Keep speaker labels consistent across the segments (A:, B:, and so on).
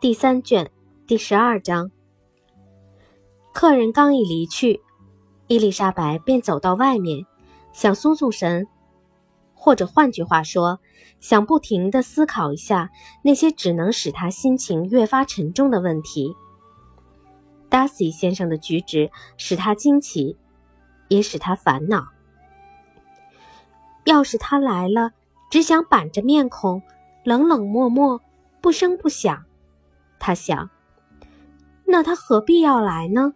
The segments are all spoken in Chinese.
A: 第三卷第十二章。客人刚一离去，伊丽莎白便走到外面，想松松神，或者换句话说，想不停地思考一下那些只能使他心情越发沉重的问题。达西先生的举止使他惊奇，也使他烦恼。要是他来了，只想板着面孔，冷冷漠漠，不声不响。他想，那他何必要来呢？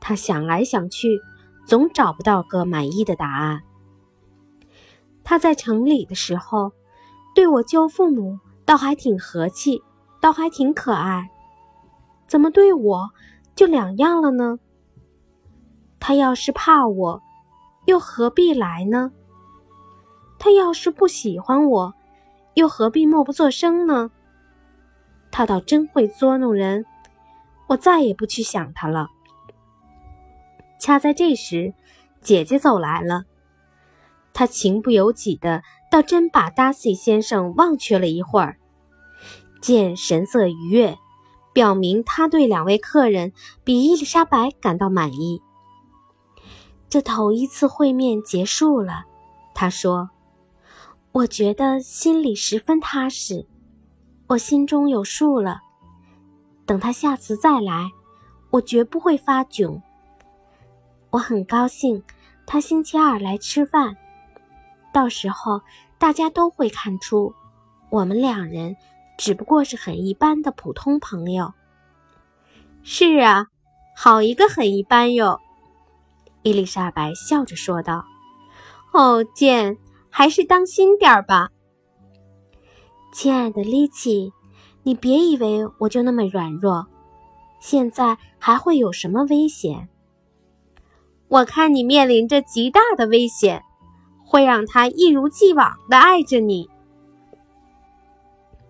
A: 他想来想去，总找不到个满意的答案。他在城里的时候，对我舅父母倒还挺和气，倒还挺可爱。怎么对我就两样了呢？他要是怕我，又何必来呢？他要是不喜欢我，又何必默不作声呢？他倒真会捉弄人，我再也不去想他了。恰在这时，姐姐走来了，她情不由己的，倒真把达西先生忘却了一会儿。见神色愉悦，表明他对两位客人比伊丽莎白感到满意。这头一次会面结束了，他说：“我觉得心里十分踏实。”我心中有数了，等他下次再来，我绝不会发窘。我很高兴他星期二来吃饭，到时候大家都会看出，我们两人只不过是很一般的普通朋友。是啊，好一个很一般哟！伊丽莎白笑着说道。哦，见，还是当心点儿吧。亲爱的丽奇，你别以为我就那么软弱。现在还会有什么危险？我看你面临着极大的危险，会让他一如既往的爱着你。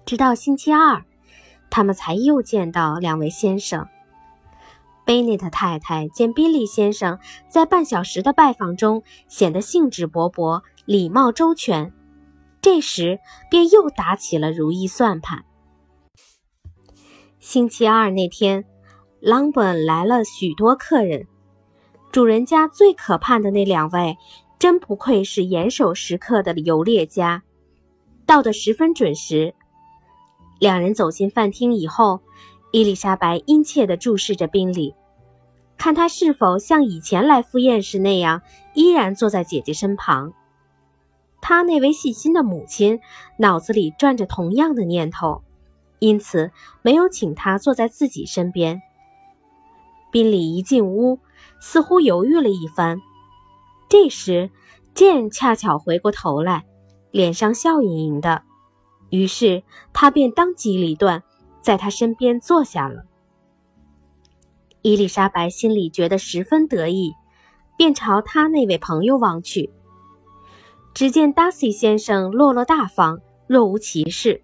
A: 直到星期二，他们才又见到两位先生。贝内特太太见宾利先生在半小时的拜访中显得兴致勃勃、礼貌周全。这时便又打起了如意算盘。星期二那天，朗本来了许多客人，主人家最可盼的那两位，真不愧是严守时刻的游猎家，到得十分准时。两人走进饭厅以后，伊丽莎白殷切地注视着宾利，看他是否像以前来赴宴时那样，依然坐在姐姐身旁。他那位细心的母亲脑子里转着同样的念头，因此没有请他坐在自己身边。宾利一进屋，似乎犹豫了一番。这时，剑恰巧回过头来，脸上笑盈盈的，于是他便当机立断，在他身边坐下了。伊丽莎白心里觉得十分得意，便朝他那位朋友望去。只见达西先生落落大方，若无其事。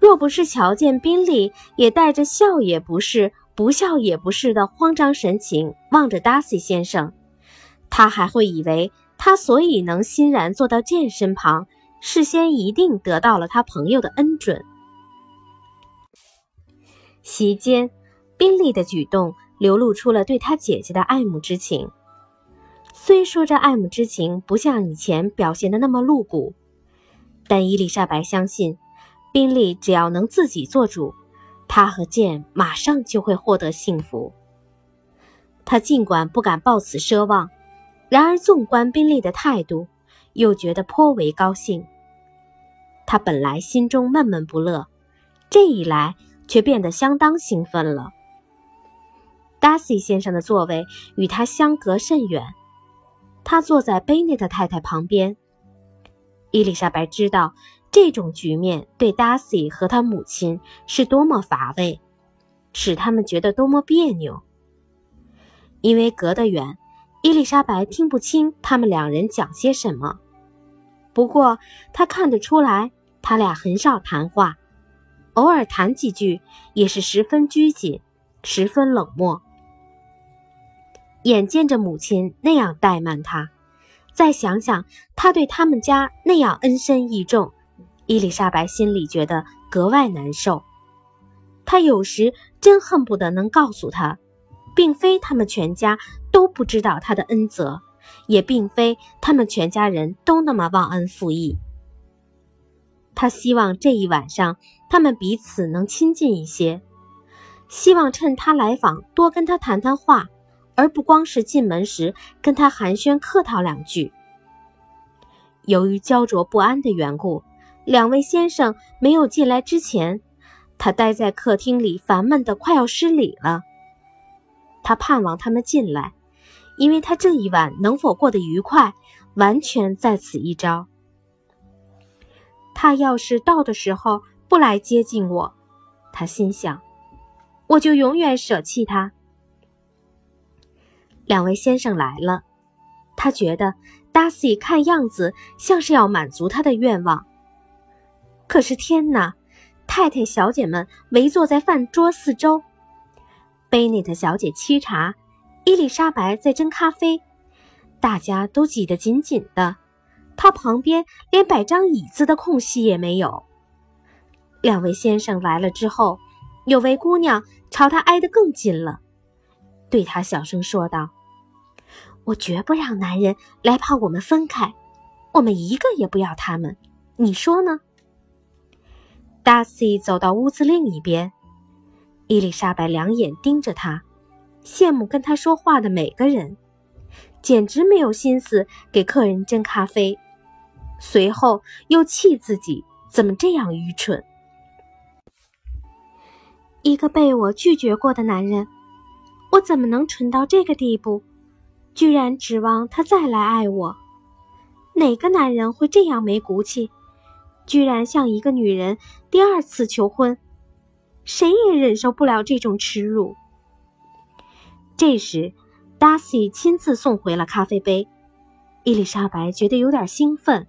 A: 若不是瞧见宾利也带着笑也不是，不笑也不是的慌张神情望着达西先生，他还会以为他所以能欣然坐到剑身旁，事先一定得到了他朋友的恩准。席间，宾利的举动流露出了对他姐姐的爱慕之情。虽说这爱慕之情不像以前表现的那么露骨，但伊丽莎白相信，宾利只要能自己做主，他和剑马上就会获得幸福。他尽管不敢抱此奢望，然而纵观宾利的态度，又觉得颇为高兴。他本来心中闷闷不乐，这一来却变得相当兴奋了。达西先生的座位与他相隔甚远。他坐在贝内特太太旁边。伊丽莎白知道这种局面对达西和他母亲是多么乏味，使他们觉得多么别扭。因为隔得远，伊丽莎白听不清他们两人讲些什么。不过她看得出来，他俩很少谈话，偶尔谈几句也是十分拘谨，十分冷漠。眼见着母亲那样怠慢他，再想想他对他们家那样恩深义重，伊丽莎白心里觉得格外难受。他有时真恨不得能告诉他，并非他们全家都不知道他的恩泽，也并非他们全家人都那么忘恩负义。他希望这一晚上他们彼此能亲近一些，希望趁他来访多跟他谈谈话，而不光是进门时跟他寒暄客套两句。由于焦灼不安的缘故，两位先生没有进来之前。他待在客厅里，烦闷的快要失礼了。他盼望他们进来，因为他这一晚能否过得愉快，完全在此一招。他要是到的时候不来接近我，他心想，我就永远舍弃他。两位先生来了，他觉得 Darcy 看样子像是要满足他的愿望。可是天哪！太太、小姐们围坐在饭桌四周，贝内特小姐沏茶，伊丽莎白在斟咖啡，大家都挤得紧紧的。她旁边连摆张椅子的空隙也没有。两位先生来了之后，有位姑娘朝他挨得更近了，对他小声说道：“我绝不让男人来把我们分开，我们一个也不要他们，你说呢？”达西走到屋子另一边，伊丽莎白两眼盯着他，羡慕跟他说话的每个人，简直没有心思给客人斟咖啡。随后又气自己怎么这样愚蠢。一个被我拒绝过的男人，我怎么能蠢到这个地步，居然指望他再来爱我？哪个男人会这样没骨气？居然向一个女人第二次求婚，谁也忍受不了这种耻辱。这时，达西亲自送回了咖啡杯。伊丽莎白觉得有点兴奋，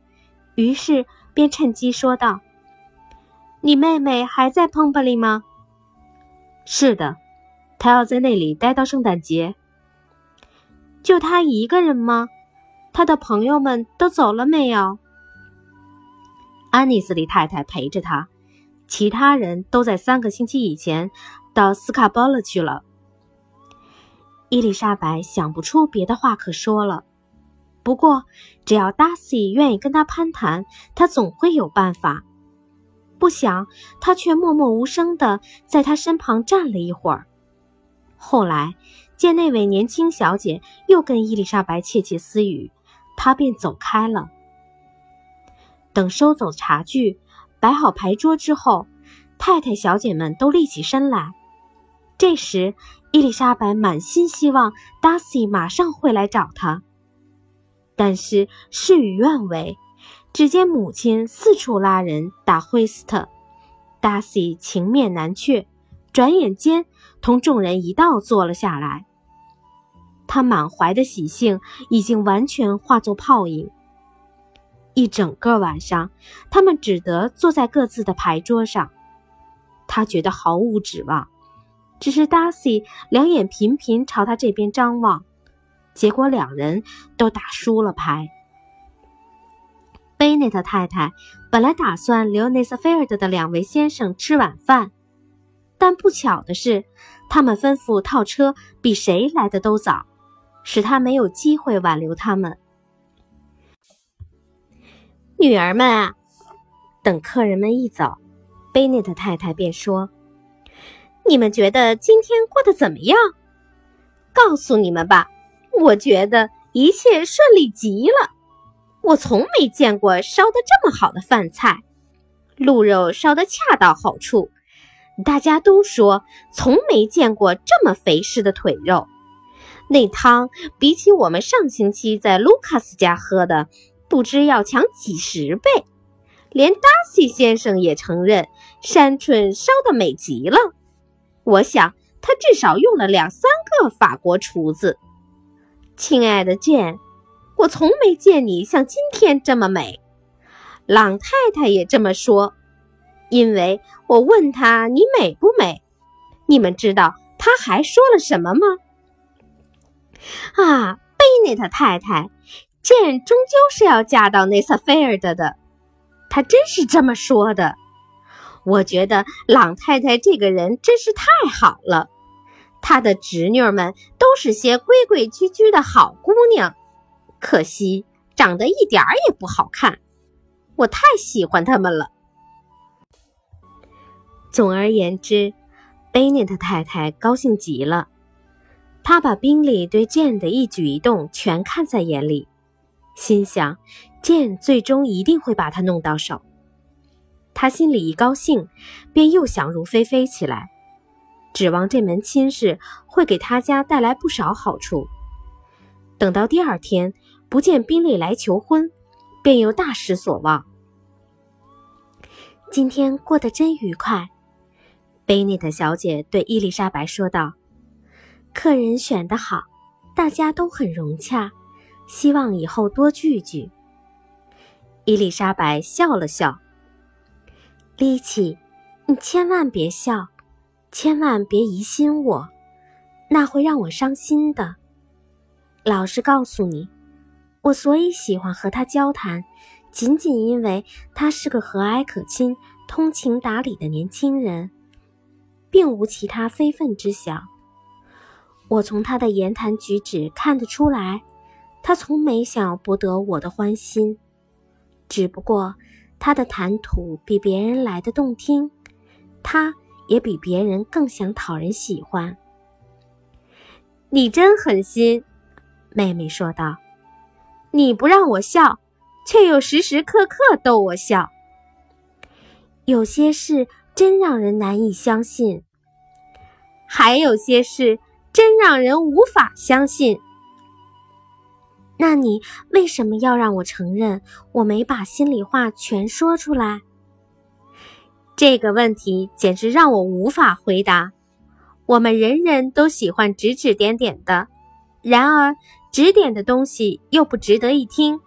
A: 于是便趁机说道：“你妹妹还在彭伯里吗？”“是的，她要在那里待到圣诞节。”“就他一个人吗？他的朋友们都走了没有？”安妮斯利太太陪着他，其他人都在三个星期以前到斯卡波勒去了。伊丽莎白想不出别的话可说了，不过只要达西愿意跟他攀谈，他总会有办法。不想他却默默无声的在他身旁站了一会儿，后来见那位年轻小姐又跟伊丽莎白窃窃私语，他便走开了。等收走茶具，摆好牌桌之后，太太、小姐们都立起身来。这时，伊丽莎白满心希望达西马上会来找她，但是事与愿违。只见母亲四处拉人打惠斯特，达西情面难却，转眼间同众人一道坐了下来。他满怀的喜庆已经完全化作泡影。一整个晚上，他们只得坐在各自的牌桌上。他觉得毫无指望，只是达西两眼频频朝他这边张望。结果两人都打输了牌。贝内特太太本来打算留内瑟菲尔德的两位先生吃晚饭，但不巧的是，他们吩咐套车比谁来的都早，使他没有机会挽留他们。女儿们啊，等客人们一走，贝内特太太便说：“你们觉得今天过得怎么样？告诉你们吧，我觉得一切顺利极了。我从没见过烧的这么好的饭菜，鹿肉烧的恰到好处。大家都说从没见过这么肥实的腿肉。那汤比起我们上星期在卢卡斯家喝的。”不知要强几十倍，连达西先生也承认山春烧得美极了。我想他至少用了两三个法国厨子。亲爱的简，我从没见你像今天这么美。朗太太也这么说，因为我问他你美不美。你们知道他还说了什么吗？啊，贝内特太太。剑终究是要嫁到内瑟菲尔德的，他真是这么说的。我觉得朗太太这个人真是太好了，她的侄女们都是些规规矩矩的好姑娘，可惜长得一点儿也不好看。我太喜欢她们了。总而言之，贝内特太太高兴极了，他把宾利对 Jane 的一举一动全看在眼里，心想 Jane 最终一定会把他弄到手。他心里一高兴，便又想入非非起来，指望这门亲事会给他家带来不少好处。等到第二天不见宾利来求婚，便又大失所望。今天过得真愉快，贝内特小姐对伊丽莎白说道：“客人选得好，大家都很融洽，希望以后多聚聚。”伊丽莎白笑了笑。丽奇，你千万别笑，千万别疑心我，那会让我伤心的。老实告诉你，我所以喜欢和他交谈，仅仅因为他是个和蔼可亲、通情达理的年轻人，并无其他非分之想。我从他的言谈举止看得出来，他从没想要博得我的欢心，只不过。他的谈吐比别人来的动听，他也比别人更想讨人喜欢。你真狠心，妹妹说道。你不让我笑，却又时时刻刻逗我笑。有些事真让人难以相信，还有些事真让人无法相信。那你为什么要让我承认我没把心里话全说出来？这个问题简直让我无法回答。我们人人都喜欢指指点点的，然而指点的东西又不值得一听。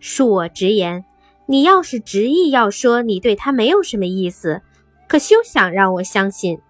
A: 恕我直言，你要是执意要说你对他没有什么意思，可休想让我相信。